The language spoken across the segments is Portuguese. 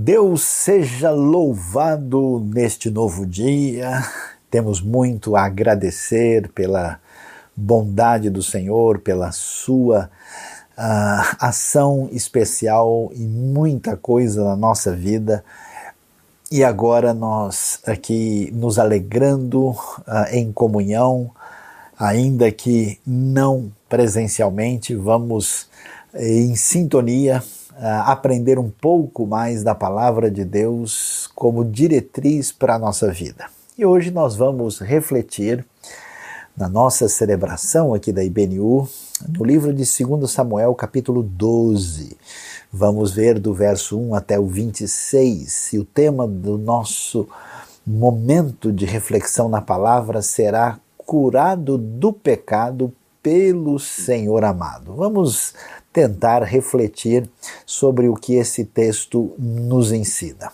Deus seja louvado neste novo dia. Temos muito a agradecer pela bondade do Senhor, pela sua uh, ação especial e muita coisa na nossa vida. E agora nós aqui nos alegrando uh, em comunhão, ainda que não presencialmente, vamos em sintonia aprender um pouco mais da palavra de Deus como diretriz para a nossa vida. E hoje nós vamos refletir na nossa celebração aqui da IBNU, no livro de 2 Samuel, capítulo 12. Vamos ver do verso 1 até o 26. E o tema do nosso momento de reflexão na palavra será curado do pecado pelo Senhor amado. Vamos tentar refletir sobre o que esse texto nos ensina.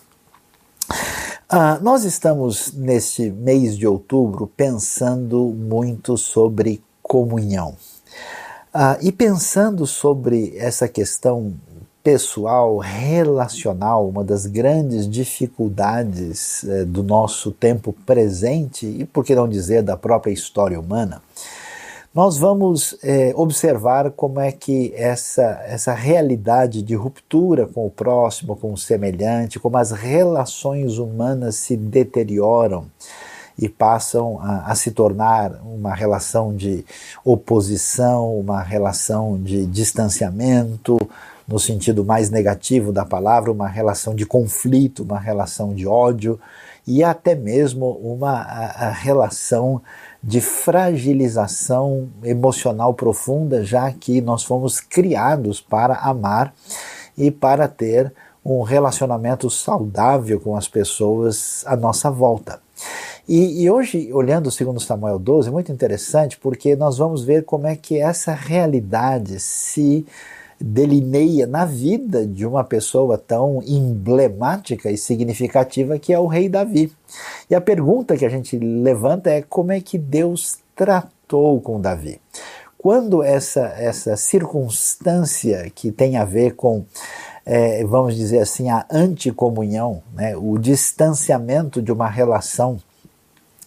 Ah, nós estamos neste mês de outubro pensando muito sobre comunhão. Ah, e pensando sobre essa questão pessoal, relacional, uma das grandes dificuldades eh, do nosso tempo presente e, por que não dizer, da própria história humana, nós vamos é, observar como é que essa, essa realidade de ruptura com o próximo, com o semelhante, como as relações humanas se deterioram e passam a, a, se tornar uma relação de oposição, uma relação de distanciamento, no sentido mais negativo da palavra, uma relação de conflito, uma relação de ódio e até mesmo uma a, a relação de fragilização emocional profunda, já que nós fomos criados para amar e para ter um relacionamento saudável com as pessoas à nossa volta. E, e, hoje, olhando segundo Samuel 12, é muito interessante porque nós vamos ver como é que essa realidade se delineia na vida de uma pessoa tão emblemática e significativa que é o rei Davi. E a pergunta que a gente levanta é como é que Deus tratou com Davi? Quando essa, essa circunstância que tem a ver com, é, vamos dizer assim, a anticomunhão, né, o distanciamento de uma relação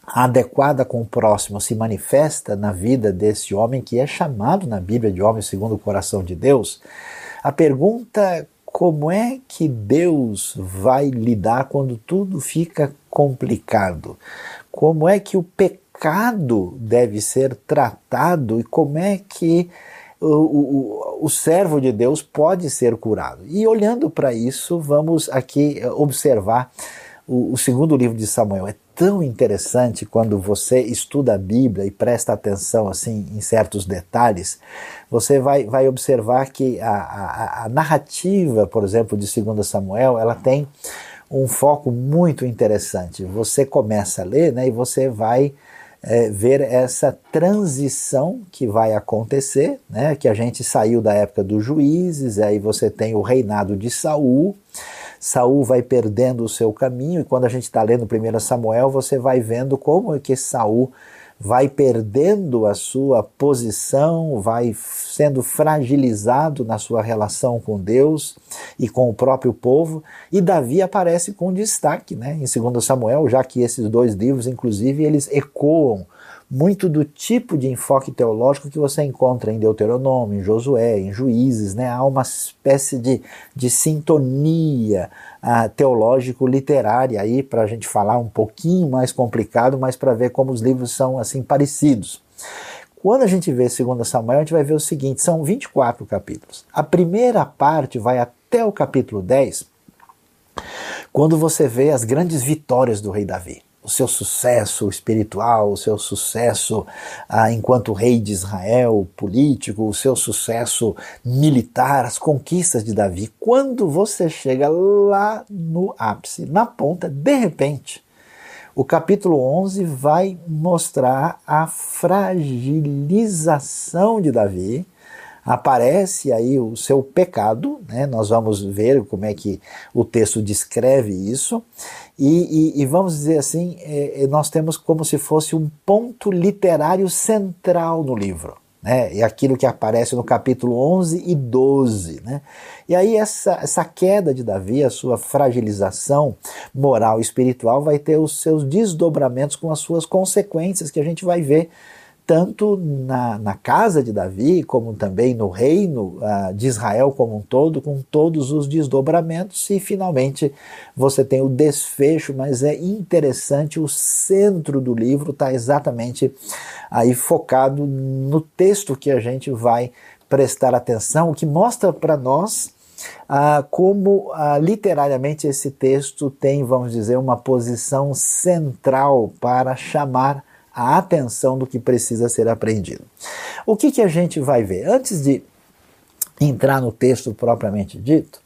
adequada com o próximo se manifesta na vida desse homem que é chamado na Bíblia de homem segundo o coração de Deus, a pergunta é como é que Deus vai lidar quando tudo fica complicado? Como é que o pecado deve ser tratado e como é que o, o, o servo de Deus pode ser curado? E olhando para isso, vamos aqui observar o, o segundo livro de Samuel. É tão interessante quando você estuda a Bíblia e presta atenção assim em certos detalhes, você vai, vai observar que a, a, a narrativa, por exemplo, de 2 Samuel, ela tem um foco muito interessante. Você começa a ler né, e você vai é, ver essa transição que vai acontecer, né, que a gente saiu da época dos juízes, aí você tem o reinado de Saul, Saul vai perdendo o seu caminho, e quando a gente está lendo 1 Samuel, você vai vendo como é que Saul vai perdendo a sua posição, vai sendo fragilizado na sua relação com Deus e com o próprio povo, e Davi aparece com destaque né, em 2 Samuel, já que esses dois livros, inclusive, eles ecoam muito do tipo de enfoque teológico que você encontra em Deuteronômio, em Josué, em Juízes, né? Há uma espécie de, de sintonia uh, teológico-literária aí para a gente falar um pouquinho mais complicado, mas para ver como os livros são assim parecidos. Quando a gente vê 2 Samuel, a gente vai ver o seguinte: são 24 capítulos. A primeira parte vai até o capítulo 10, quando você vê as grandes vitórias do rei Davi o seu sucesso espiritual, o seu sucesso ah, enquanto rei de Israel, político, o seu sucesso militar, as conquistas de Davi. Quando você chega lá no ápice, na ponta, de repente, o capítulo 11 vai mostrar a fragilização de Davi aparece aí o seu pecado, né? nós vamos ver como é que o texto descreve isso, e, e, e vamos dizer assim, é, é, nós temos como se fosse um ponto literário central no livro. né? É aquilo que aparece no capítulo 11 e 12. Né? E aí essa, essa queda de Davi, a sua fragilização moral e espiritual vai ter os seus desdobramentos com as suas consequências que a gente vai ver tanto na, na casa de Davi, como também no reino uh, de Israel como um todo, com todos os desdobramentos, e finalmente você tem o desfecho, mas é interessante, o centro do livro está exatamente aí focado no texto que a gente vai prestar atenção, o que mostra para nós ah, como ah, literariamente esse texto tem, vamos dizer, uma posição central para chamar a atenção do que precisa ser aprendido. O que, que a gente vai ver? Antes de entrar no texto propriamente dito,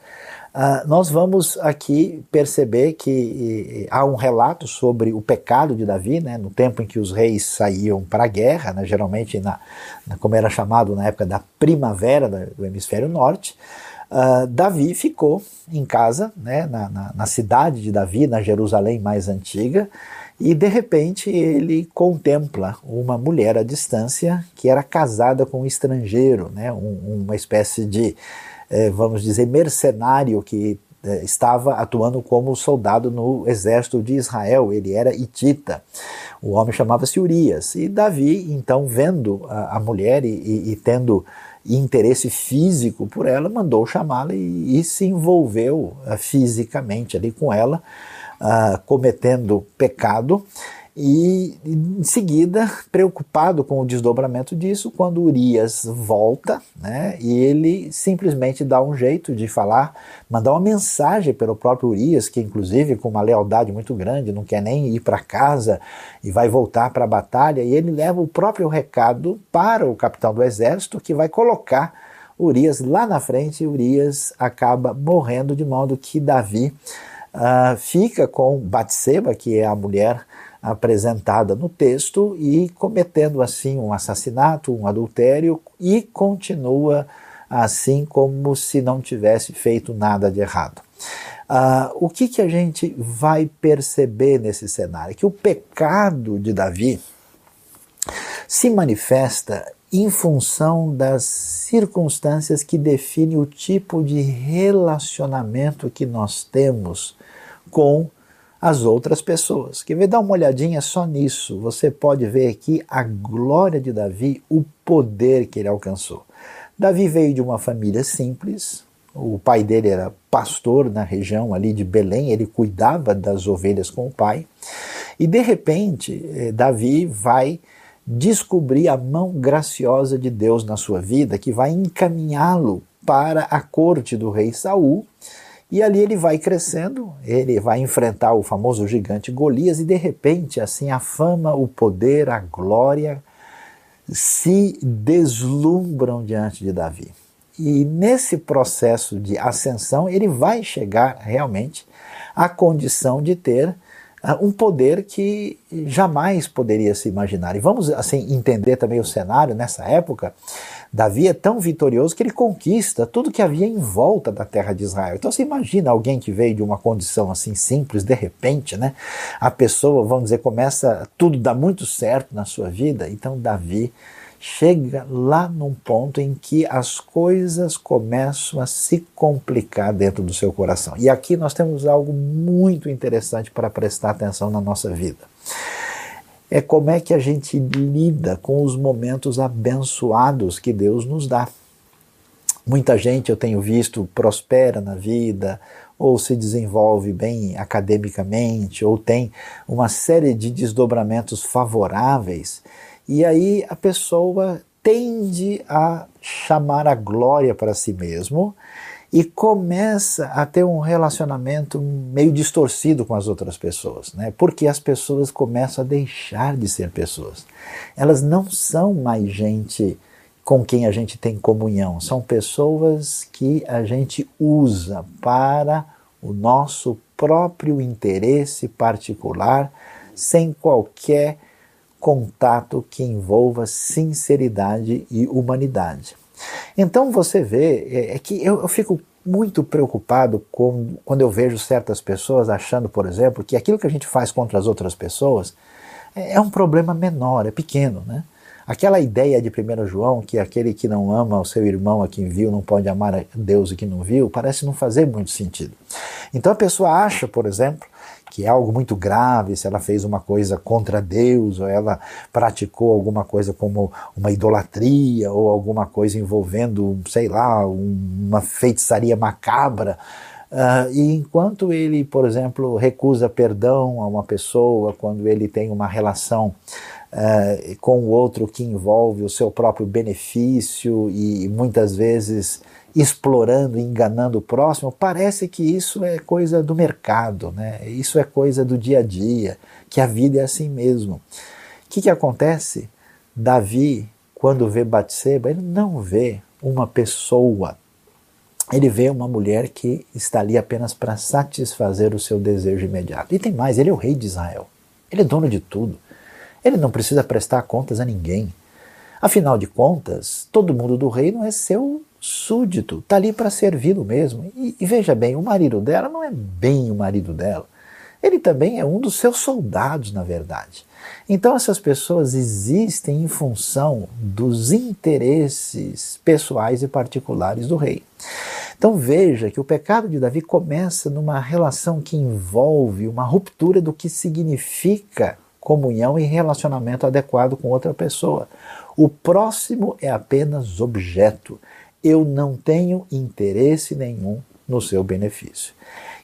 Uh, nós vamos aqui perceber que e, há um relato sobre o pecado de Davi, né, no tempo em que os reis saíam para a guerra, né, geralmente na, na, como era chamado na época da primavera do hemisfério norte. Uh, Davi ficou em casa, né, na, na, na cidade de Davi, na Jerusalém mais antiga, e de repente ele contempla uma mulher à distância que era casada com um estrangeiro, né? Um, uma espécie de, eh, vamos dizer, mercenário que eh, estava atuando como soldado no exército de Israel. Ele era hitita. O homem chamava-se Urias. E Davi, então, vendo a, a mulher e, e, e, tendo interesse físico por ela, mandou chamá-la e, e, se envolveu uh, fisicamente ali com ela uh, cometendo pecado e em seguida, preocupado com o desdobramento disso, quando Urias volta, né, e ele simplesmente dá um jeito de falar, mandar uma mensagem pelo próprio Urias, que inclusive com uma lealdade muito grande, não quer nem ir para casa e vai voltar para a batalha, e ele leva o próprio recado para o capitão do exército, que vai colocar Urias lá na frente, e Urias acaba morrendo de modo que Davi uh, fica com Batseba, que é a mulher apresentada no texto, e cometendo assim um assassinato, um adultério, e continua assim como se não tivesse feito nada de errado. Uh, o que, que a gente vai perceber nesse cenário? Que o pecado de Davi se manifesta em função das circunstâncias que definem o tipo de relacionamento que nós temos com as outras pessoas. Quer ver? Dá uma olhadinha só nisso. Você pode ver aqui a glória de Davi, o poder que ele alcançou. Davi veio de uma família simples, o pai dele era pastor na região ali de Belém, ele cuidava das ovelhas com o pai. E de repente, eh, Davi vai descobrir a mão graciosa de Deus na sua vida, que vai encaminhá-lo para a corte do rei Saul. E ali ele vai crescendo, ele vai enfrentar o famoso gigante Golias e de repente assim a fama, o poder, a glória se deslumbram diante de Davi. E nesse processo de ascensão, ele vai chegar realmente à condição de ter um poder que jamais poderia se imaginar. E vamos assim entender também o cenário nessa época. Davi é tão vitorioso que ele conquista tudo que havia em volta da terra de Israel. Então você imagina alguém que veio de uma condição assim simples, de repente, né? A pessoa, vamos dizer, começa tudo dá muito certo na sua vida. Então Davi chega lá num ponto em que as coisas começam a se complicar dentro do seu coração. E aqui nós temos algo muito interessante para prestar atenção na nossa vida. É como é que a gente lida com os momentos abençoados que Deus nos dá. Muita gente eu tenho visto prospera na vida, ou se desenvolve bem academicamente, ou tem uma série de desdobramentos favoráveis e aí a pessoa tende a chamar a glória para si mesmo e começa a ter um relacionamento meio distorcido com as outras pessoas, né? Porque as pessoas começam a deixar de ser pessoas. Elas não são mais gente com quem a gente tem comunhão, são pessoas que a gente usa para o nosso próprio interesse particular, sem qualquer contato que envolva sinceridade e humanidade. Então você vê é, é que eu, eu fico muito preocupado com, quando eu vejo certas pessoas achando, por exemplo, que aquilo que a gente faz contra as outras pessoas é, é um problema menor, é pequeno, né? Aquela ideia de 1 João que aquele que não ama o seu irmão a quem viu não pode amar a Deus e que não viu, parece não fazer muito sentido. Então a pessoa acha, por exemplo, que é algo muito grave se ela fez uma coisa contra Deus ou ela praticou alguma coisa como uma idolatria ou alguma coisa envolvendo, sei lá, uma feitiçaria macabra. Uh, e enquanto ele, por exemplo, recusa perdão a uma pessoa, quando ele tem uma relação uh, com o outro que envolve o seu próprio benefício e muitas vezes explorando e enganando o próximo, parece que isso é coisa do mercado, né? isso é coisa do dia a dia, que a vida é assim mesmo. O que, que acontece? Davi, quando vê Batseba, ele não vê uma pessoa ele vê uma mulher que está ali apenas para satisfazer o seu desejo imediato. E tem mais, ele é o rei de Israel. Ele é dono de tudo. Ele não precisa prestar contas a ninguém. Afinal de contas, todo mundo do reino é seu súdito, está ali para servi-lo mesmo. E, e, veja bem, o marido dela não é bem o marido dela. Ele também é um dos seus soldados, na verdade. Então essas pessoas existem em função dos interesses pessoais e particulares do rei. Então veja que o pecado de Davi começa numa relação que envolve uma ruptura do que significa comunhão e relacionamento adequado com outra pessoa. O próximo é apenas objeto. Eu não tenho interesse nenhum no seu benefício.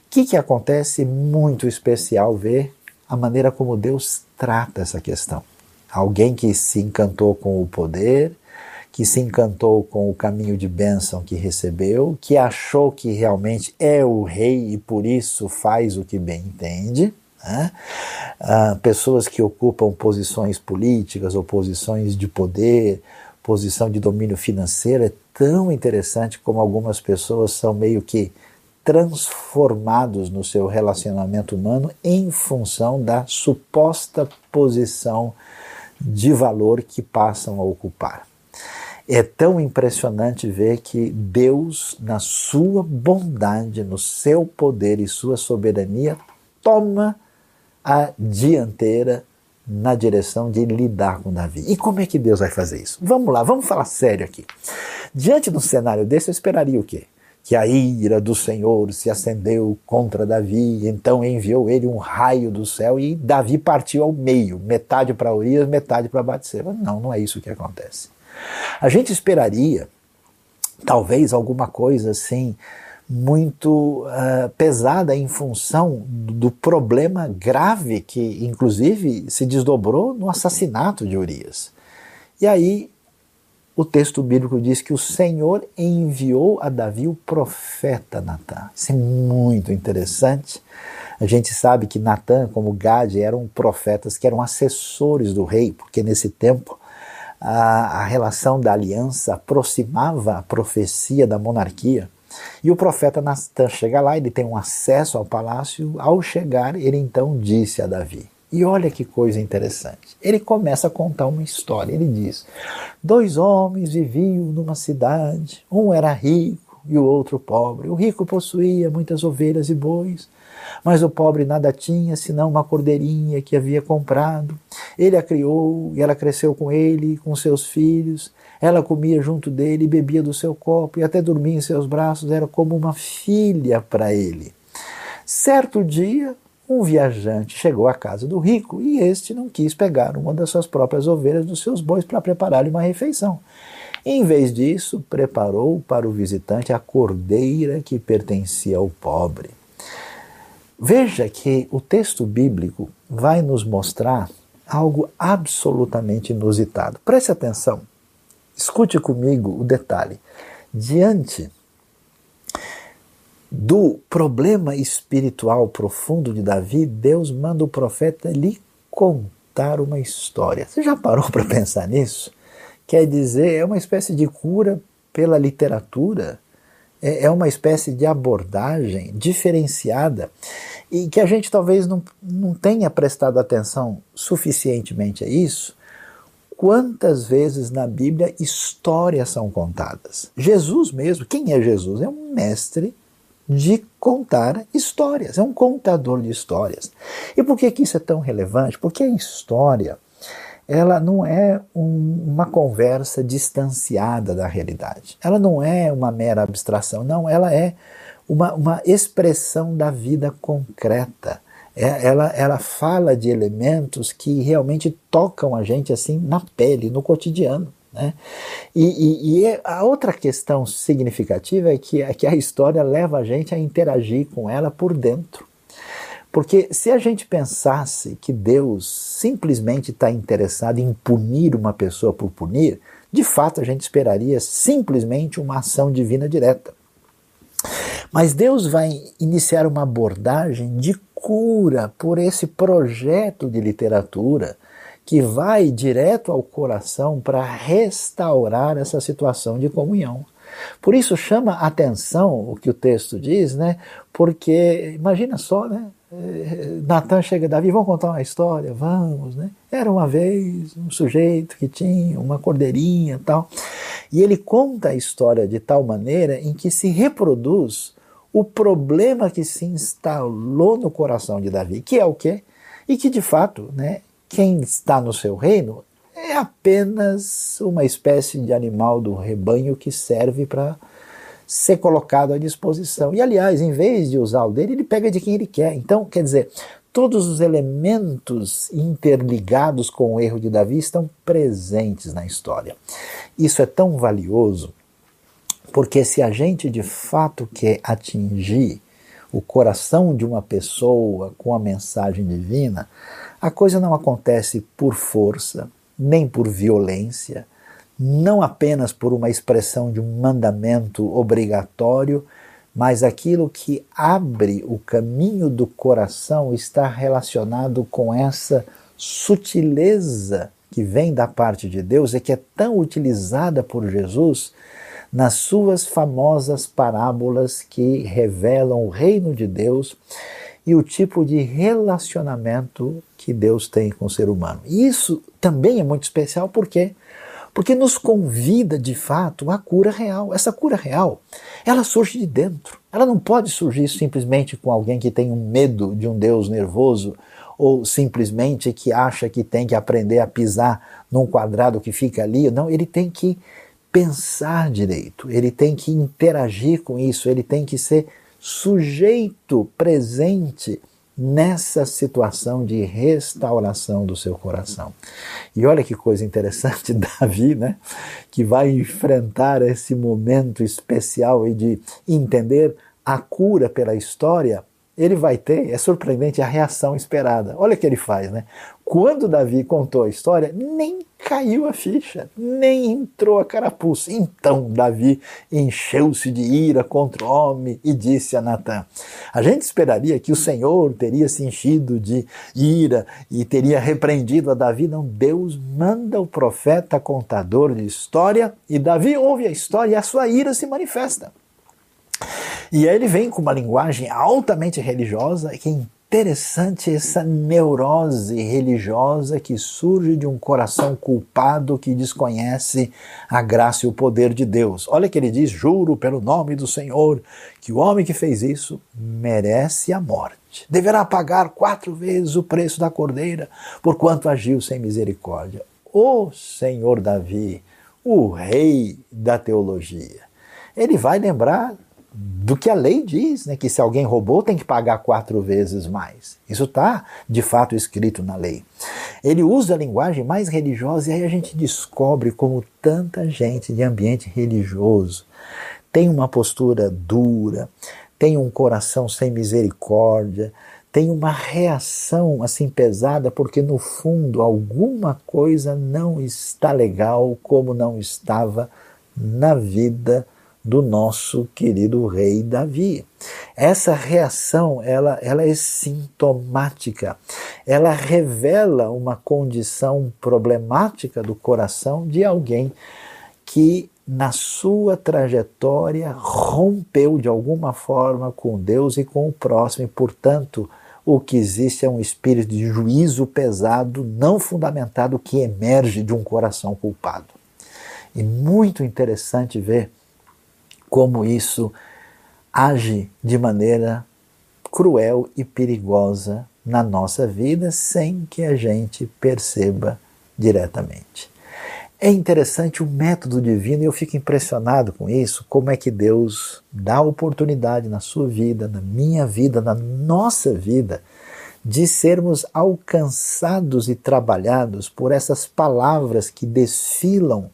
O que, que acontece muito especial ver a maneira como Deus trata essa questão. Alguém que se encantou com o poder, que se encantou com o caminho de bênção que recebeu, que achou que realmente é o rei e por isso faz o que bem entende. Né? Ah, pessoas que ocupam posições políticas ou posições de poder, posição de domínio financeiro, é tão interessante como algumas pessoas são meio que transformados no seu relacionamento humano em função da suposta posição de valor que passam a ocupar. É tão impressionante ver que Deus, na sua bondade, no seu poder e sua soberania, toma a dianteira na direção de lidar com Davi. E como é que Deus vai fazer isso? Vamos lá, vamos falar sério aqui. Diante de um cenário desse, eu esperaria o quê? Que a ira do Senhor se acendeu contra Davi, então enviou ele um raio do céu e Davi partiu ao meio, metade para Urias, metade para Batseba. Não, não é isso que acontece. A gente esperaria, talvez, alguma coisa assim, muito uh, pesada em função do problema grave que, inclusive, se desdobrou no assassinato de Urias. E aí, o texto bíblico diz que o Senhor enviou a Davi o profeta Natan. Isso é muito interessante. A gente sabe que Natan, como Gade, eram profetas que eram assessores do rei, porque nesse tempo a, a relação da aliança aproximava a profecia da monarquia. E o profeta Natan chega lá, ele tem um acesso ao palácio. Ao chegar, ele então disse a Davi: E olha que coisa interessante. Ele começa a contar uma história. Ele diz: Dois homens viviam numa cidade, um era rico e o outro pobre. O rico possuía muitas ovelhas e bois, mas o pobre nada tinha senão uma cordeirinha que havia comprado. Ele a criou e ela cresceu com ele e com seus filhos. Ela comia junto dele, bebia do seu copo e até dormia em seus braços, era como uma filha para ele. Certo dia, um viajante chegou à casa do rico e este não quis pegar uma das suas próprias ovelhas dos seus bois para preparar-lhe uma refeição. Em vez disso, preparou para o visitante a cordeira que pertencia ao pobre. Veja que o texto bíblico vai nos mostrar algo absolutamente inusitado. Preste atenção. Escute comigo o detalhe. Diante do problema espiritual profundo de Davi, Deus manda o profeta lhe contar uma história. Você já parou para pensar nisso? Quer dizer, é uma espécie de cura pela literatura, é, é uma espécie de abordagem diferenciada e que a gente talvez não, não tenha prestado atenção suficientemente a isso, quantas vezes na Bíblia histórias são contadas. Jesus mesmo, quem é Jesus? É um mestre de contar histórias, é um contador de histórias. E por que, que isso é tão relevante? Porque a história ela não é um, uma conversa distanciada da realidade. Ela não é uma mera abstração, não, ela é uma, uma expressão da vida concreta. É, ela, ela fala de elementos que realmente tocam a gente assim na pele, no cotidiano. Né? E, e, e, é, a outra questão significativa é que, é que a história leva a gente a interagir com ela por dentro. Porque se a gente pensasse que Deus simplesmente está interessado em punir uma pessoa por punir, de fato a gente esperaria simplesmente uma ação divina direta. Mas Deus vai iniciar uma abordagem de cura por esse projeto de literatura que vai direto ao coração para restaurar essa situação de comunhão. Por isso chama atenção o que o texto diz, né? Porque imagina só, né? Eh, Natan chega a Davi, vamos contar uma história? Vamos, né? Era uma vez um sujeito que tinha uma cordeirinha tal. E ele conta a história de tal maneira em que se reproduz o problema que se instalou no coração de Davi, que é o quê? E que de fato, né, quem está no seu reino é apenas uma espécie de animal do rebanho que serve para ser colocado à disposição. E aliás, em vez de usar o dele, ele pega de quem ele quer. Então, quer dizer, todos os elementos interligados com o erro de Davi estão presentes na história. Isso é tão valioso porque se a gente de fato quer atingir o coração de uma pessoa com a mensagem divina, a coisa não acontece por força, nem por violência, não apenas por uma expressão de um mandamento obrigatório, mas aquilo que abre o caminho do coração está relacionado com essa sutileza que vem da parte de Deus e que é tão utilizada por Jesus nas suas famosas parábolas que revelam o reino de Deus e o tipo de relacionamento que Deus tem com o ser humano. E isso também é muito especial porque porque nos convida de fato à cura real. Essa cura real, ela surge de dentro. Ela não pode surgir simplesmente com alguém que tem um medo de um Deus nervoso ou simplesmente que acha que tem que aprender a pisar num quadrado que fica ali. Não, ele tem que pensar direito, ele tem que interagir com isso, ele tem que ser sujeito presente nessa situação de restauração do seu coração. E olha que coisa interessante, Davi, né, que vai enfrentar esse momento especial e de entender a cura pela história ele vai ter, é surpreendente, a reação esperada. Olha o que ele faz, né? Quando Davi contou a história, nem caiu a ficha, nem entrou a carapuça. Então Davi encheu-se de ira contra o homem e disse a Natã: A gente esperaria que o Senhor teria se enchido de ira e teria repreendido a Davi. Não, Deus manda o profeta contador de história e Davi ouve a história e a sua ira se manifesta. E aí ele vem com uma linguagem altamente religiosa, que é interessante essa neurose religiosa que surge de um coração culpado que desconhece a graça e o poder de Deus. Olha que ele diz: Juro pelo nome do Senhor que o homem que fez isso merece a morte. Deverá pagar quatro vezes o preço da cordeira, porquanto agiu sem misericórdia. O Senhor Davi, o rei da teologia, ele vai lembrar do que a lei diz, né? que se alguém roubou tem que pagar quatro vezes mais. Isso está de fato escrito na lei. Ele usa a linguagem mais religiosa e aí a gente descobre como tanta gente de ambiente religioso tem uma postura dura, tem um coração sem misericórdia, tem uma reação assim pesada porque no fundo alguma coisa não está legal como não estava na vida do nosso querido rei Davi. Essa reação, ela, ela é sintomática. Ela revela uma condição problemática do coração de alguém que na sua trajetória rompeu de alguma forma com Deus e com o próximo e, portanto, o que existe é um espírito de juízo pesado, não fundamentado, que emerge de um coração culpado. E muito interessante ver como isso age de maneira cruel e perigosa na nossa vida sem que a gente perceba diretamente. É interessante o método divino e eu fico impressionado com isso, como é que Deus dá oportunidade na sua vida, na minha vida, na nossa vida, de sermos alcançados e trabalhados por essas palavras que desfilam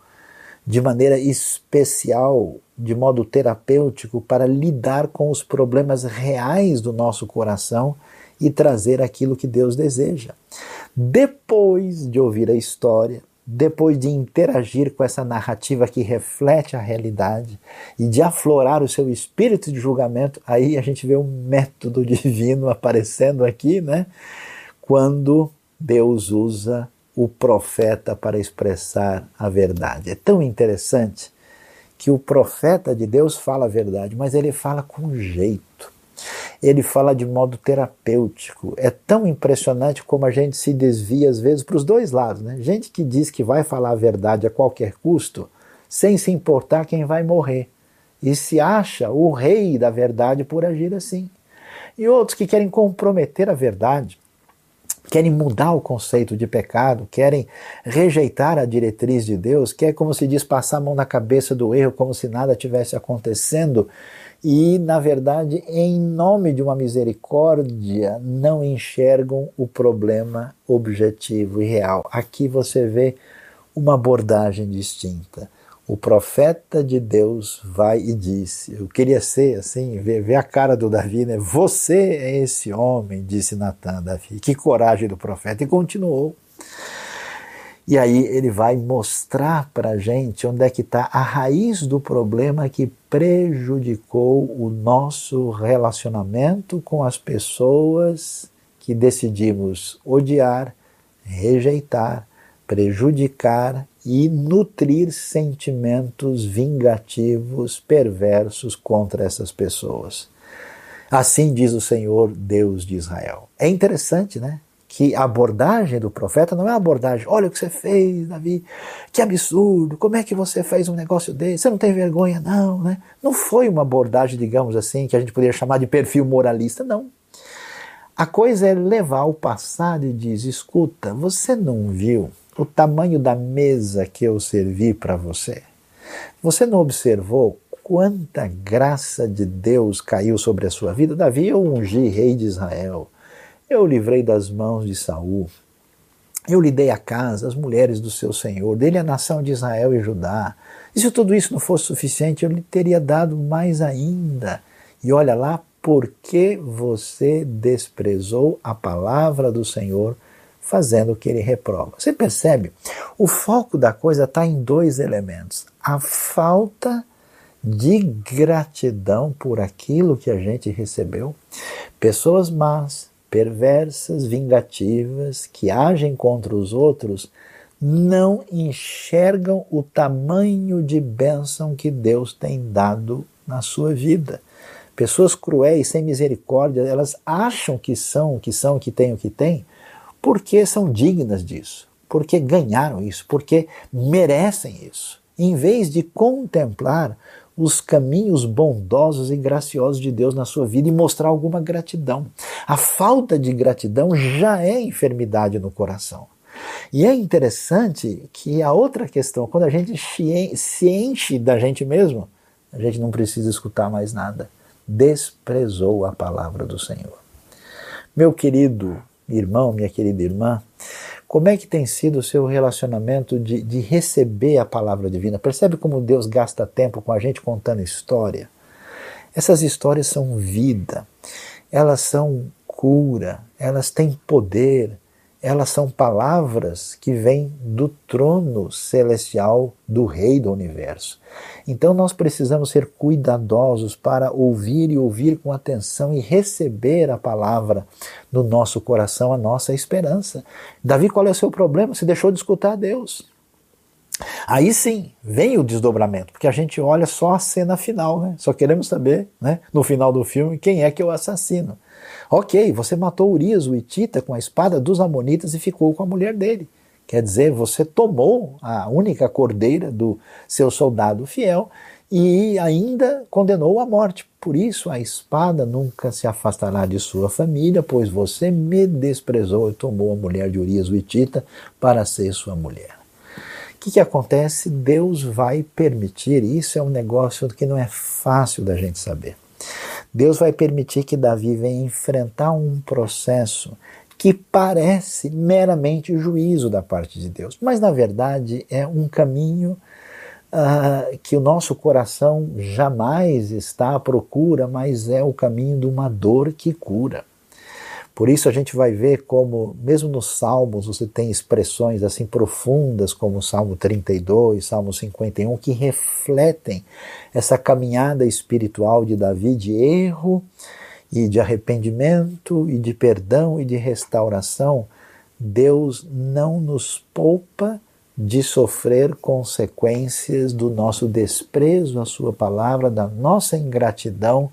de maneira especial, de modo terapêutico, para lidar com os problemas reais do nosso coração e trazer aquilo que Deus deseja. Depois de ouvir a história, depois de interagir com essa narrativa que reflete a realidade e de aflorar o seu espírito de julgamento, aí a gente vê um método divino aparecendo aqui, né? Quando Deus usa o profeta para expressar a verdade. É tão interessante que o profeta de Deus fala a verdade, mas ele fala com jeito ele fala de modo terapêutico. É tão impressionante como a gente se desvia às vezes para os dois lados. Né? Gente que diz que vai falar a verdade a qualquer custo, sem se importar quem vai morrer. E se acha o rei da verdade por agir assim. E outros que querem comprometer a verdade, querem mudar o conceito de pecado, querem rejeitar a diretriz de Deus, quer, como se diz, passar a mão na cabeça do erro como se nada tivesse acontecendo e, na verdade, em nome de uma misericórdia, não enxergam o problema objetivo e real. Aqui você vê uma abordagem distinta. O profeta de Deus vai e disse: Eu queria ser assim, ver, ver a cara do Davi, né? Você é esse homem, disse Natan Davi. Que coragem do profeta. E continuou. E aí ele vai mostrar para a gente onde é que está a raiz do problema que prejudicou o nosso relacionamento com as pessoas que decidimos odiar, rejeitar, prejudicar e nutrir sentimentos vingativos, perversos contra essas pessoas. Assim diz o Senhor, Deus de Israel. É interessante, né? que a abordagem do profeta não é a abordagem, olha o que você fez, Davi, que absurdo, como é que você fez um negócio desse, você não tem vergonha não, né? Não foi uma abordagem, digamos assim, que a gente poderia chamar de perfil moralista, não. A coisa é levar o passado e diz, escuta, você não viu o tamanho da mesa que eu servi para você? Você não observou quanta graça de Deus caiu sobre a sua vida? Davi, eu ungi rei de Israel. Eu livrei das mãos de Saul. Eu lhe dei a casa, as mulheres do seu senhor, dele a nação de Israel e Judá. E se tudo isso não fosse suficiente, eu lhe teria dado mais ainda. E olha lá, porque você desprezou a palavra do Senhor, fazendo o que ele reprova. Você percebe? O foco da coisa está em dois elementos: a falta de gratidão por aquilo que a gente recebeu. Pessoas más, perversas, vingativas, que agem contra os outros, não enxergam o tamanho de bênção que Deus tem dado na sua vida. Pessoas cruéis, sem misericórdia, elas acham que são o que são, que têm o que têm, porque são dignas disso, porque ganharam isso, porque merecem isso. Em vez de contemplar os caminhos bondosos e graciosos de Deus na sua vida e mostrar alguma gratidão. A falta de gratidão já é enfermidade no coração. E é interessante que a outra questão, quando a gente se enche da gente mesmo, a gente não precisa escutar mais nada. Desprezou a palavra do Senhor. Meu querido irmão, minha querida irmã, como é que tem sido o seu relacionamento de, de receber a palavra divina? Percebe como Deus gasta tempo com a gente contando história? Essas histórias são vida, elas são cura, elas têm poder, elas são palavras que vêm do trono celestial do Rei do Universo. Então nós precisamos ser cuidadosos para ouvir e ouvir com atenção e receber a palavra no nosso coração, a nossa esperança. Davi, qual é o seu problema? Você deixou de escutar Deus. Aí sim, vem o desdobramento, porque a gente olha só a cena final, né? Só queremos saber, né, no final do filme, quem é que o assassino. Ok, você matou Urias, o Itita, com a espada dos Amonitas e ficou com a mulher dele. Quer dizer, você tomou a única cordeira do seu soldado fiel e ainda condenou à morte. Por isso a espada nunca se afastará de sua família, pois você me desprezou e tomou a mulher de Urias o Itita para ser sua mulher. O que, que acontece? Deus vai permitir, isso é um negócio que não é fácil da gente saber. Deus vai permitir que Davi venha enfrentar um processo que parece meramente juízo da parte de Deus, mas na verdade é um caminho uh, que o nosso coração jamais está à procura, mas é o caminho de uma dor que cura. Por isso a gente vai ver como, mesmo nos Salmos, você tem expressões assim profundas, como o Salmo 32, Salmo 51, que refletem essa caminhada espiritual de Davi de erro e de arrependimento e de perdão e de restauração. Deus não nos poupa de sofrer consequências do nosso desprezo à Sua palavra, da nossa ingratidão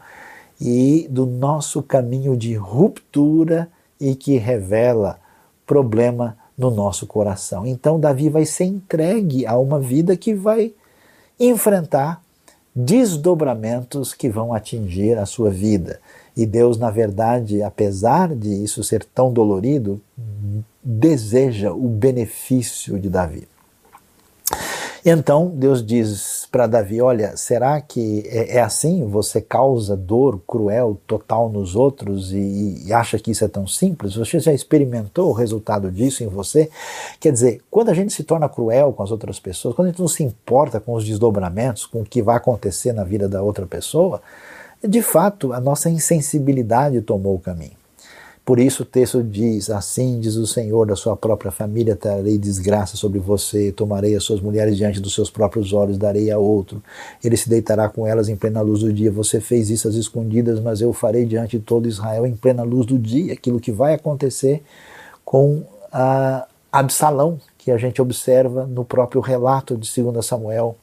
e do nosso caminho de ruptura e que revela problema no nosso coração. Então, Davi vai ser entregue a uma vida que vai enfrentar desdobramentos que vão atingir a sua vida. E Deus, na verdade, apesar de isso ser tão dolorido, deseja o benefício de Davi. Então Deus diz para Davi: Olha, será que é, é, assim? Você causa dor cruel total nos outros e, e, acha que isso é tão simples? Você já experimentou o resultado disso em você? Quer dizer, quando a gente se torna cruel com as outras pessoas, quando a gente não se importa com os desdobramentos, com o que vai acontecer na vida da outra pessoa, de fato a nossa insensibilidade tomou o caminho. Por isso o texto diz: Assim diz o Senhor da sua própria família: trarei desgraça sobre você, tomarei as suas mulheres diante dos seus próprios olhos, darei a outro. Ele se deitará com elas em plena luz do dia. Você fez isso às escondidas, mas eu farei diante de todo Israel em plena luz do dia. Aquilo que vai acontecer com a Absalão, que a gente observa no próprio relato de 2 Samuel.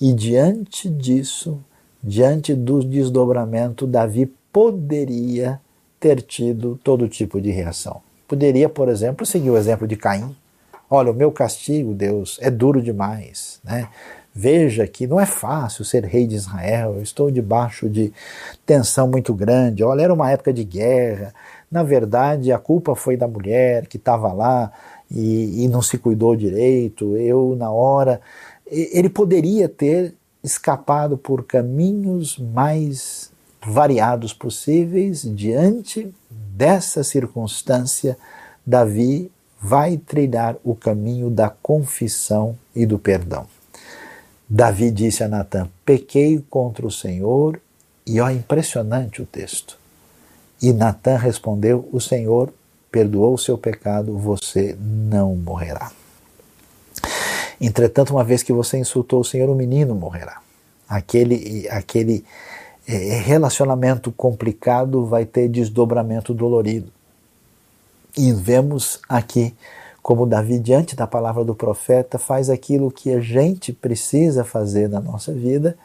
E diante disso, diante do desdobramento, Davi poderia ter tido todo tipo de reação. Poderia, por exemplo, seguir o exemplo de Caim. Olha, o meu castigo, Deus, é duro demais. Né? Veja que não é fácil ser rei de Israel, eu estou debaixo de tensão muito grande. Olha, era uma época de guerra. Na verdade, a culpa foi da mulher que estava lá e, e não se cuidou direito. Eu, na hora. Ele poderia ter escapado por caminhos mais variados possíveis, diante dessa circunstância, Davi vai trilhar o caminho da confissão e do perdão. Davi disse a Natan: Pequei contra o Senhor, e ó, impressionante o texto. E Natan respondeu: O Senhor perdoou o seu pecado, você não morrerá. Entretanto, uma vez que você insultou o Senhor, o menino morrerá. Aquele, aquele é, é, relacionamento complicado vai ter desdobramento dolorido. E vemos aqui como Davi, diante da palavra do profeta, faz aquilo que a gente precisa fazer na nossa vida,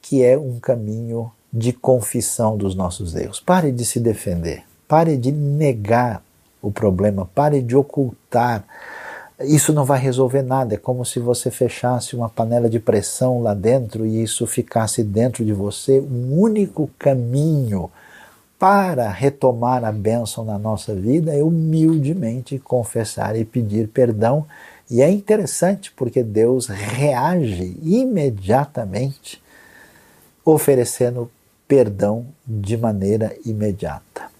que é um caminho de confissão dos nossos erros. Pare de se defender, pare de negar o problema, pare de ocultar isso não vai resolver nada. É como se você fechasse uma panela de pressão lá dentro e isso ficasse dentro de você. Um único caminho para retomar a bênção na nossa vida é humildemente confessar e pedir perdão. E é interessante porque Deus reage imediatamente, oferecendo perdão de maneira imediata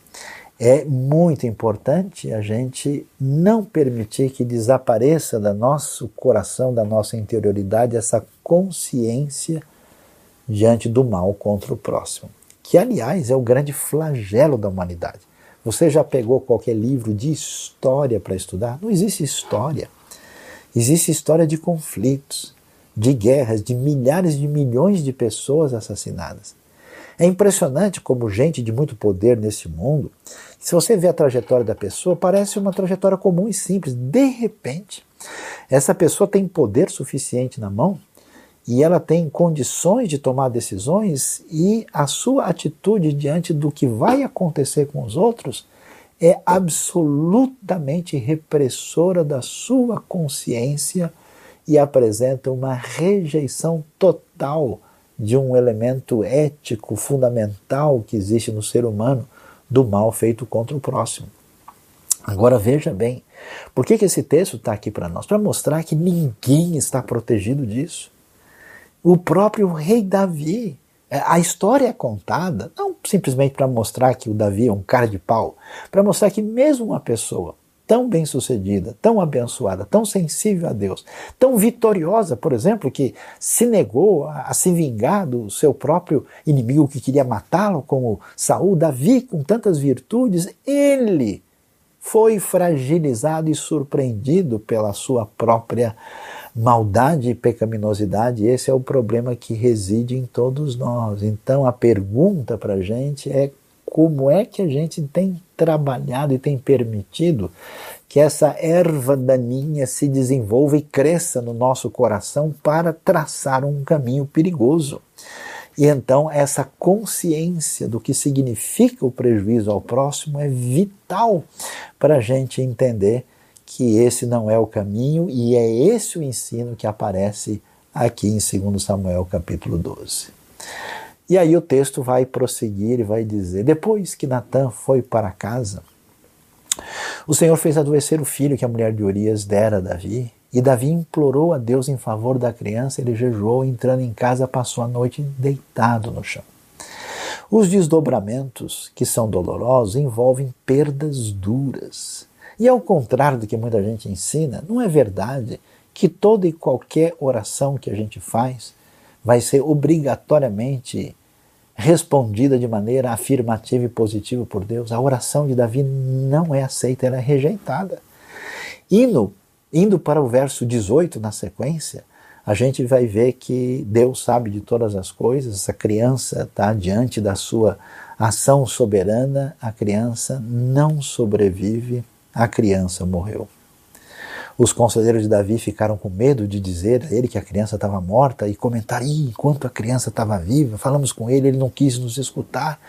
é muito importante a gente não permitir que desapareça da nosso coração, da nossa interioridade, essa consciência diante do mal contra o próximo, que aliás é o grande flagelo da humanidade. Você já pegou qualquer livro de história para estudar? Não existe história. Existe história de conflitos, de guerras, de milhares de milhões de pessoas assassinadas. É impressionante como gente de muito poder nesse mundo, se você vê a trajetória da pessoa, parece uma trajetória comum e simples. De repente, essa pessoa tem poder suficiente na mão e ela tem condições de tomar decisões e a sua atitude diante do que vai acontecer com os outros é absolutamente repressora da sua consciência e apresenta uma rejeição total de um elemento ético fundamental que existe no ser humano do mal feito contra o próximo. Agora veja bem, por que, que esse texto está aqui para nós? Para mostrar que ninguém está protegido disso. O próprio rei Davi, é, a história é contada não simplesmente para mostrar que o Davi é um cara de pau, para mostrar que mesmo uma pessoa tão bem-sucedida, tão abençoada, tão sensível a Deus, tão vitoriosa, por exemplo, que se negou a, a se vingar do seu próprio inimigo que queria matá-lo, como Saul, Davi, com tantas virtudes, ele foi fragilizado e surpreendido pela sua própria maldade e pecaminosidade. Esse é o problema que reside em todos nós. Então a pergunta para a gente é como é que a gente tem trabalhado e tem permitido que essa erva daninha se desenvolva e cresça no nosso coração para traçar um caminho perigoso. E então essa consciência do que significa o prejuízo ao próximo é vital para a gente entender que esse não é o caminho e é esse o ensino que aparece aqui em 2 Samuel capítulo 12. E aí o texto vai prosseguir e vai dizer: Depois que Natan foi para casa, o Senhor fez adoecer o filho que a mulher de Urias dera a Davi, e Davi implorou a Deus em favor da criança, ele jejuou, entrando em casa, passou a noite deitado no chão. Os desdobramentos, que são dolorosos, envolvem perdas duras. E ao contrário do que muita gente ensina, não é verdade que toda e qualquer oração que a gente faz vai ser obrigatoriamente respondida de maneira afirmativa e positiva por Deus. A oração de Davi não é aceita, ela é rejeitada. Indo, indo para o verso 18 na sequência, a gente vai ver que Deus sabe de todas as coisas, essa criança está diante da sua ação soberana, a criança não sobrevive, a criança morreu. Os conselheiros de Davi ficaram com medo de dizer a ele que a criança estava morta e comentar: enquanto a criança estava viva, falamos com ele, ele não quis nos escutar.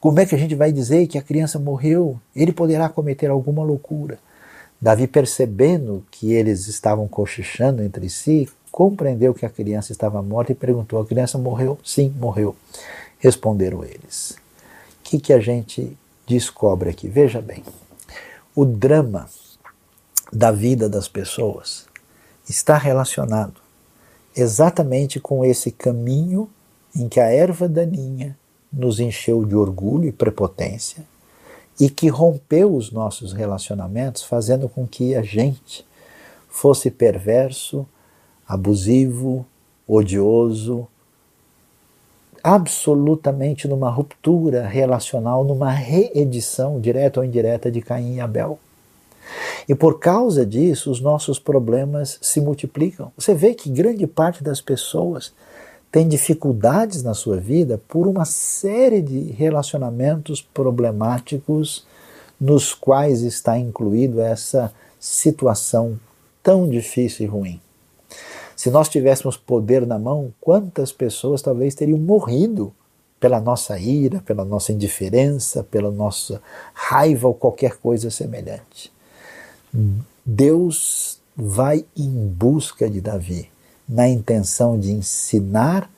Como é que a gente vai dizer que a criança morreu? Ele poderá cometer alguma loucura. Davi, percebendo que eles estavam cochichando entre si, compreendeu que a criança estava morta e perguntou: A criança morreu? Sim, morreu. Responderam eles. O que, que a gente descobre aqui? Veja bem, o drama da vida das pessoas está relacionado exatamente com esse caminho em que a erva daninha nos encheu de orgulho e prepotência e que rompeu os nossos relacionamentos, fazendo com que a gente fosse perverso, abusivo, odioso, absolutamente numa ruptura relacional, numa reedição direta ou indireta de Caim e Abel. E por causa disso, os nossos problemas se multiplicam. Você vê que grande parte das pessoas tem dificuldades na sua vida por uma série de relacionamentos problemáticos nos quais está incluído essa situação tão difícil e ruim. Se nós tivéssemos poder na mão, quantas pessoas talvez teriam morrido pela nossa ira, pela nossa indiferença, pela nossa raiva ou qualquer coisa semelhante. Deus vai em busca de Davi, na intenção de ensinar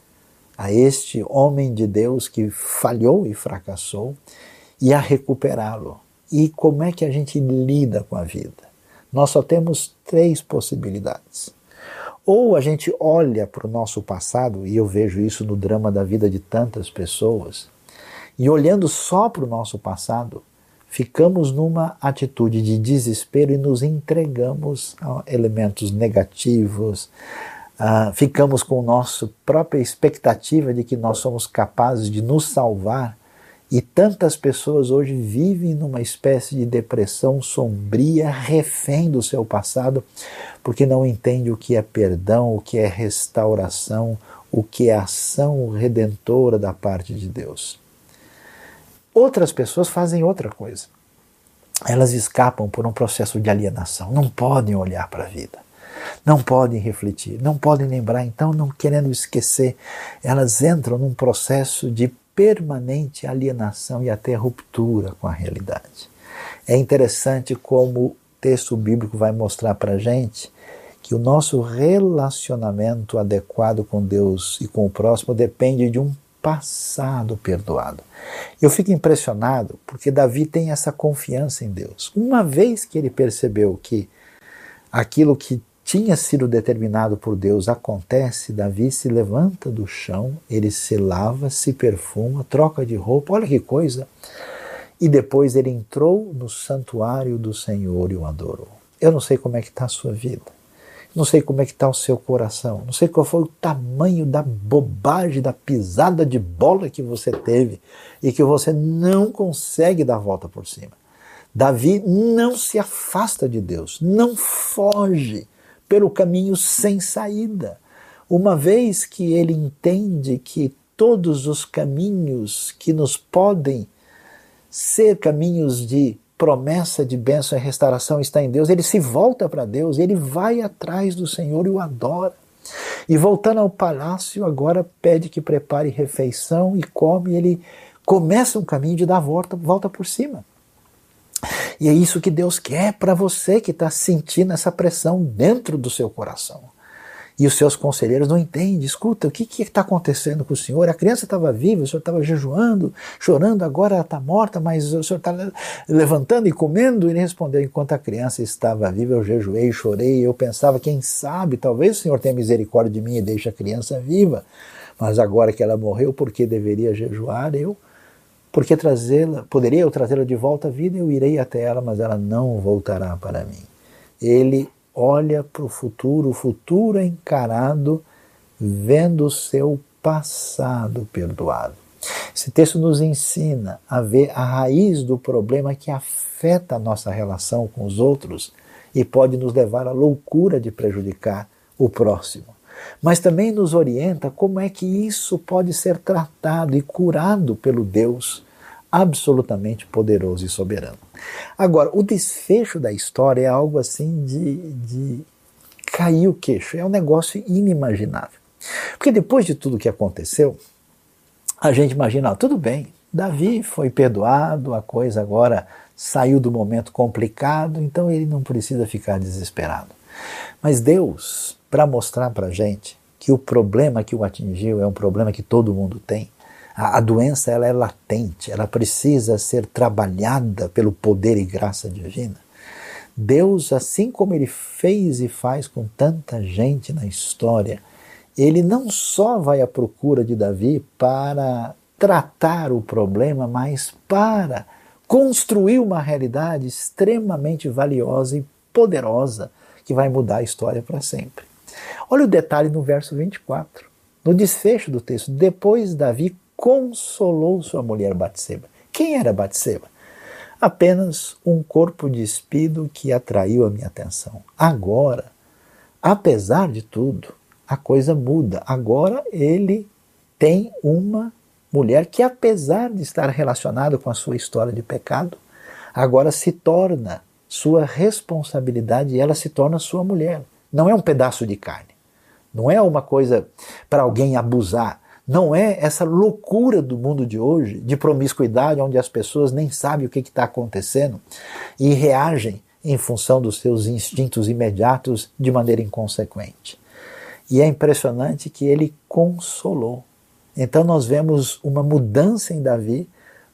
a este homem de Deus que falhou e fracassou e a recuperá-lo. E como é que a gente lida com a vida? Nós só temos três possibilidades. Ou a gente olha para o nosso passado, e eu vejo isso no drama da vida de tantas pessoas, e olhando só para o nosso passado, ficamos numa atitude de desespero e nos entregamos a elementos negativos, uh, ficamos com nossa própria expectativa de que nós somos capazes de nos salvar. E tantas pessoas hoje vivem numa espécie de depressão sombria, refém do seu passado, porque não entende o que é perdão, o que é restauração, o que é ação redentora da parte de Deus. Outras pessoas fazem outra coisa. Elas escapam por um processo de alienação, não podem olhar para a vida, não podem refletir, não podem lembrar, então, não querendo esquecer, elas entram num processo de permanente alienação e até ruptura com a realidade. É interessante como o texto bíblico vai mostrar para a gente que o nosso relacionamento adequado com Deus e com o próximo depende de um passado perdoado. Eu fico impressionado porque Davi tem essa confiança em Deus. Uma vez que ele percebeu que aquilo que tinha sido determinado por Deus acontece, Davi se levanta do chão, ele se lava, se perfuma, troca de roupa, olha que coisa. E depois ele entrou no santuário do Senhor e o adorou. Eu não sei como é que está a sua vida. Não sei como é que está o seu coração. Não sei qual foi o tamanho da bobagem, da pisada de bola que você teve e que você não consegue dar a volta por cima. Davi não se afasta de Deus, não foge pelo caminho sem saída. Uma vez que ele entende que todos os caminhos que nos podem ser caminhos de promessa de bênção e restauração está em Deus, ele se volta para Deus, ele vai atrás do Senhor e o adora. E voltando ao palácio, agora pede que prepare refeição e come, ele começa um caminho de dar volta, volta por cima. E é isso que Deus quer para você que está sentindo essa pressão dentro do seu coração e os seus conselheiros não entendem. Escuta, o que está acontecendo com o senhor? A criança estava viva, o senhor estava jejuando, chorando, agora ela está morta, mas o senhor está levantando e comendo? Ele respondeu: Enquanto a criança estava viva, eu jejuei, chorei, eu pensava, quem sabe, talvez o senhor tenha misericórdia de mim e deixe a criança viva. Mas agora que ela morreu, por que deveria jejuar? Eu porque trazê-la, poderia eu trazê-la de volta à vida, eu irei até ela, mas ela não voltará para mim. Ele olha para o futuro, o futuro encarado vendo o seu passado perdoado. Esse texto nos ensina a ver a raiz do problema que afeta a nossa relação com os outros e pode nos levar à loucura de prejudicar o próximo. Mas também nos orienta como é que isso pode ser tratado e curado pelo Deus absolutamente poderoso e soberano. Agora, o desfecho da história é algo assim de, de cair o queixo, é um negócio inimaginável. Porque depois de tudo que aconteceu, a gente imagina, ah, tudo bem, Davi foi perdoado, a coisa agora saiu do momento complicado, então ele não precisa ficar desesperado. Mas Deus, para mostrar para a gente que o problema que o atingiu é um problema que todo mundo tem, a, a doença ela é latente, ela precisa ser trabalhada pelo poder e graça divina. Deus, assim como ele fez e faz com tanta gente na história, ele não só vai à procura de Davi para tratar o problema, mas para construir uma realidade extremamente valiosa e poderosa que vai mudar a história para sempre. Olha o detalhe no verso 24. No desfecho do texto, depois Davi consolou sua mulher Batseba. Quem era Batseba? Apenas um corpo despido que atraiu a minha atenção. Agora, apesar de tudo, a coisa muda. Agora ele tem uma mulher que, apesar de estar relacionada com a sua história de pecado, agora se torna sua responsabilidade e ela se torna sua mulher. Não é um pedaço de carne. Não é uma coisa para alguém abusar não é essa loucura do mundo de hoje, de promiscuidade, onde as pessoas nem sabem o que está acontecendo e reagem em função dos seus instintos imediatos de maneira inconsequente. E é impressionante que ele consolou. Então nós vemos uma mudança em Davi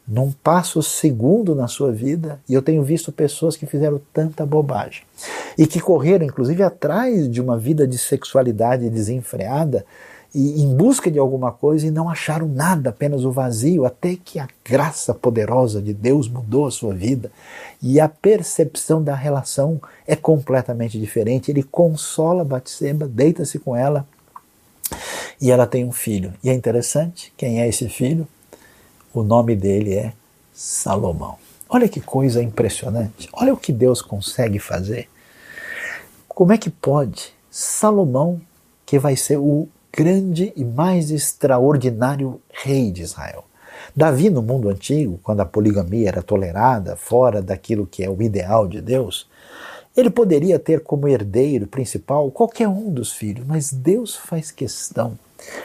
num passo segundo na sua vida, e eu tenho visto pessoas que fizeram tanta bobagem e que correram inclusive atrás de uma vida de sexualidade desenfreada e em busca de alguma coisa e não acharam nada, apenas o vazio, até que a graça poderosa de Deus mudou a sua vida e a percepção da relação é completamente diferente. Ele consola Batseba, deita-se com ela e ela tem um filho. E é interessante, quem é esse filho? O nome dele é Salomão. Olha que coisa impressionante. Olha o que Deus consegue fazer. Como é que pode Salomão, que vai ser o grande e mais extraordinário rei de Israel. Davi, no mundo antigo, quando a poligamia era tolerada, fora daquilo que é o ideal de Deus, ele poderia ter como herdeiro principal qualquer um dos filhos, mas Deus faz questão,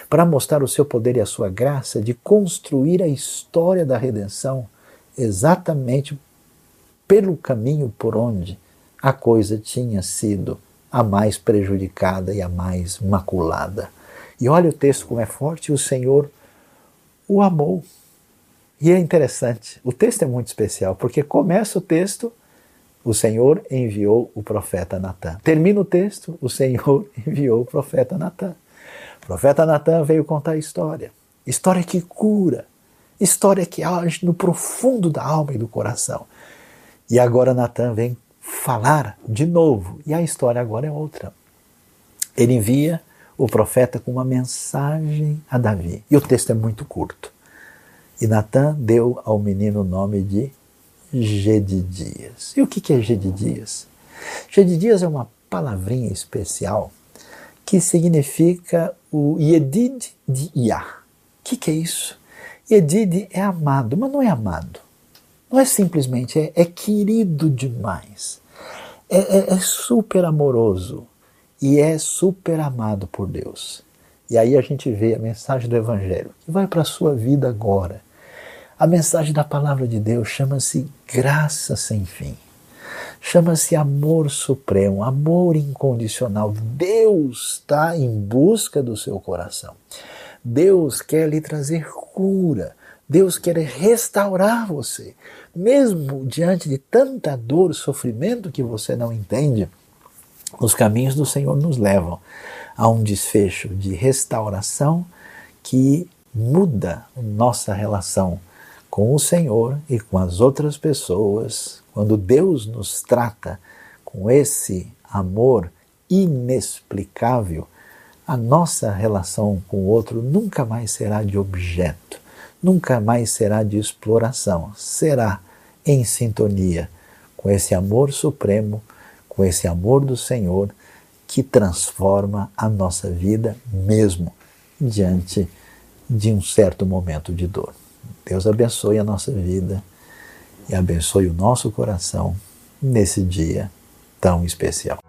para mostrar o seu poder e a sua graça, de construir a história da redenção exatamente pelo caminho por onde a coisa tinha sido a mais prejudicada e a mais maculada. E olha o texto como é forte: o Senhor o amou. E é interessante, o texto é muito especial, porque começa o texto, o Senhor enviou o profeta Natan. Termina o texto, o Senhor enviou o profeta Natan. O profeta Natan veio contar a história. História que cura, história que age no profundo da alma e do coração. E agora Natan vem falar de novo, e a história agora é outra. Ele envia o profeta com uma mensagem a Davi. E o texto é muito curto. E Natan deu ao menino o nome de Gedidias. E o que é Gedidias? Gedidias é uma palavrinha especial que significa o Yedid de Yah. O que, que é isso? Yedid é amado, mas não é amado. Não é simplesmente, é, é querido demais. É, é, é super amoroso e é super amado por Deus. E aí a gente vê a mensagem do Evangelho, que vai para a sua vida agora. A mensagem da palavra de Deus chama-se graça sem fim. Chama-se amor supremo, amor incondicional. Deus está em busca do seu coração. Deus quer lhe trazer cura. Deus quer restaurar você. Mesmo diante de tanta dor, sofrimento que você não entende, os caminhos do Senhor nos levam a um desfecho de restauração que muda nossa relação com o Senhor e com as outras pessoas. Quando Deus nos trata com esse amor inexplicável, a nossa relação com o outro nunca mais será de objeto, nunca mais será de exploração, será em sintonia com esse amor supremo com esse amor do Senhor que transforma a nossa vida mesmo diante de um certo momento de dor. Deus abençoe a nossa vida e abençoe o nosso coração nesse dia tão especial.